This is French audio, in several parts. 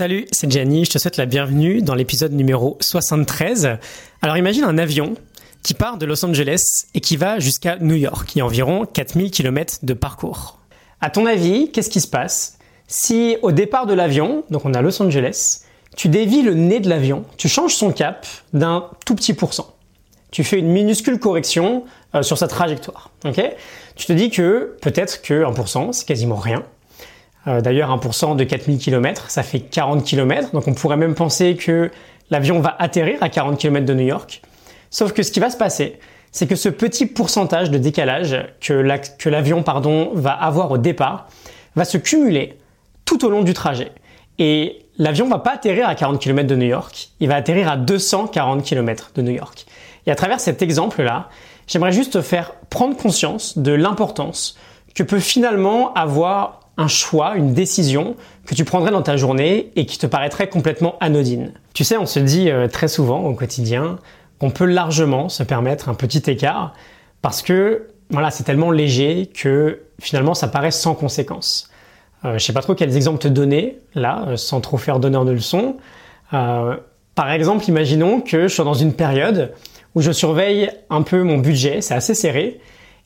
Salut, c'est Gianni, je te souhaite la bienvenue dans l'épisode numéro 73. Alors imagine un avion qui part de Los Angeles et qui va jusqu'à New York, y a environ 4000 km de parcours. À ton avis, qu'est-ce qui se passe? Si au départ de l'avion, donc on a Los Angeles, tu dévis le nez de l'avion, tu changes son cap d'un tout petit pourcent. Tu fais une minuscule correction euh, sur sa trajectoire. tu te dis que peut-être que 1%, c'est quasiment rien. Euh, D'ailleurs, 1% de 4000 km, ça fait 40 km. Donc on pourrait même penser que l'avion va atterrir à 40 km de New York. Sauf que ce qui va se passer, c'est que ce petit pourcentage de décalage que l'avion pardon, va avoir au départ va se cumuler tout au long du trajet. Et l'avion va pas atterrir à 40 km de New York, il va atterrir à 240 km de New York. Et à travers cet exemple-là, j'aimerais juste te faire prendre conscience de l'importance que peut finalement avoir un choix, une décision que tu prendrais dans ta journée et qui te paraîtrait complètement anodine. Tu sais, on se dit euh, très souvent au quotidien qu'on peut largement se permettre un petit écart parce que voilà, c'est tellement léger que finalement ça paraît sans conséquence. Euh, je sais pas trop quels exemples te donner là, euh, sans trop faire d'honneur de leçon. Euh, par exemple, imaginons que je sois dans une période où je surveille un peu mon budget, c'est assez serré,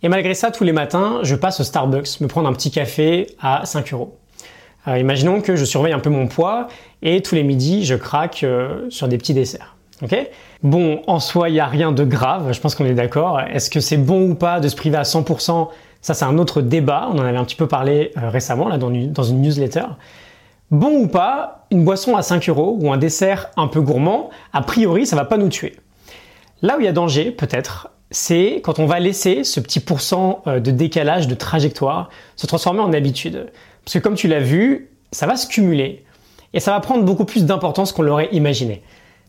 et malgré ça, tous les matins, je passe au Starbucks me prendre un petit café à 5 euros. Euh, imaginons que je surveille un peu mon poids et tous les midis, je craque euh, sur des petits desserts. Bon, en soi, il n'y a rien de grave, je pense qu'on est d'accord. Est-ce que c'est bon ou pas de se priver à 100% Ça, c'est un autre débat. On en avait un petit peu parlé euh, récemment dans une newsletter. Bon ou pas, une boisson à 5 euros ou un dessert un peu gourmand, a priori, ça va pas nous tuer. Là où il y a danger, peut-être, c'est quand on va laisser ce petit pourcent euh, de décalage de trajectoire se transformer en habitude. Parce que comme tu l'as vu, ça va se cumuler et ça va prendre beaucoup plus d'importance qu'on l'aurait imaginé.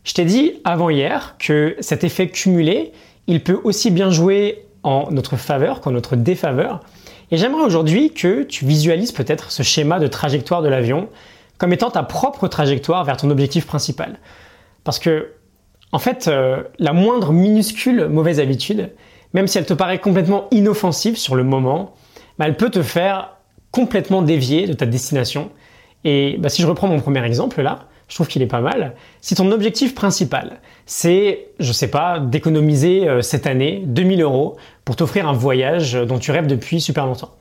Je t'ai dit avant hier que cet effet cumulé, il peut aussi bien jouer en notre faveur qu'en notre défaveur. Et j'aimerais aujourd'hui que tu visualises peut-être ce schéma de trajectoire de l'avion comme étant ta propre trajectoire vers ton objectif principal. Parce que en fait, euh, la moindre minuscule mauvaise habitude, même si elle te paraît complètement inoffensive sur le moment, bah, elle peut te faire complètement dévier de ta destination. Et bah, si je reprends mon premier exemple là, je trouve qu'il est pas mal. Si ton objectif principal, c'est, je sais pas, d'économiser euh, cette année 2000 euros pour t'offrir un voyage dont tu rêves depuis super longtemps,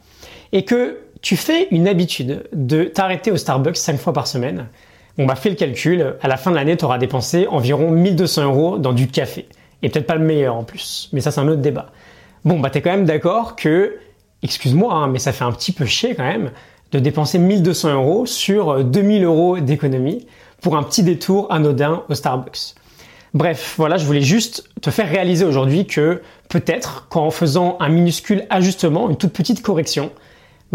et que tu fais une habitude de t'arrêter au Starbucks 5 fois par semaine, on bah fais le calcul, à la fin de l'année, tu auras dépensé environ 1200 euros dans du café. Et peut-être pas le meilleur en plus, mais ça c'est un autre débat. Bon, bah t'es quand même d'accord que, excuse-moi, hein, mais ça fait un petit peu chier quand même de dépenser 1200 euros sur 2000 euros d'économie pour un petit détour anodin au Starbucks. Bref, voilà, je voulais juste te faire réaliser aujourd'hui que peut-être qu'en faisant un minuscule ajustement, une toute petite correction,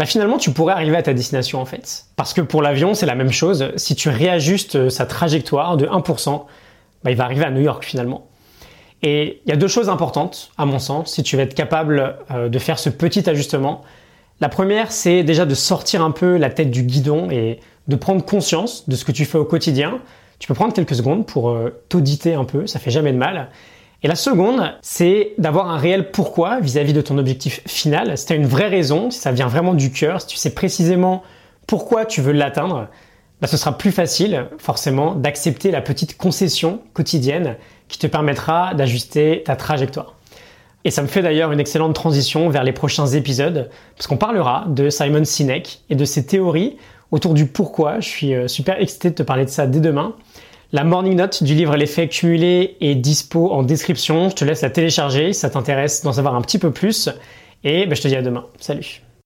bah finalement tu pourrais arriver à ta destination en fait. Parce que pour l'avion c'est la même chose, si tu réajustes euh, sa trajectoire de 1%, bah il va arriver à New York finalement. Et il y a deux choses importantes à mon sens si tu veux être capable euh, de faire ce petit ajustement. La première c'est déjà de sortir un peu la tête du guidon et de prendre conscience de ce que tu fais au quotidien. Tu peux prendre quelques secondes pour euh, t'auditer un peu, ça fait jamais de mal. Et la seconde, c'est d'avoir un réel pourquoi vis-à-vis de ton objectif final. Si tu as une vraie raison, si ça vient vraiment du cœur, si tu sais précisément pourquoi tu veux l'atteindre, bah, ce sera plus facile forcément d'accepter la petite concession quotidienne qui te permettra d'ajuster ta trajectoire. Et ça me fait d'ailleurs une excellente transition vers les prochains épisodes, parce qu'on parlera de Simon Sinek et de ses théories autour du pourquoi. Je suis euh, super excité de te parler de ça dès demain. La morning note du livre L'effet cumulé est dispo en description. Je te laisse la télécharger si ça t'intéresse d'en savoir un petit peu plus. Et ben, je te dis à demain. Salut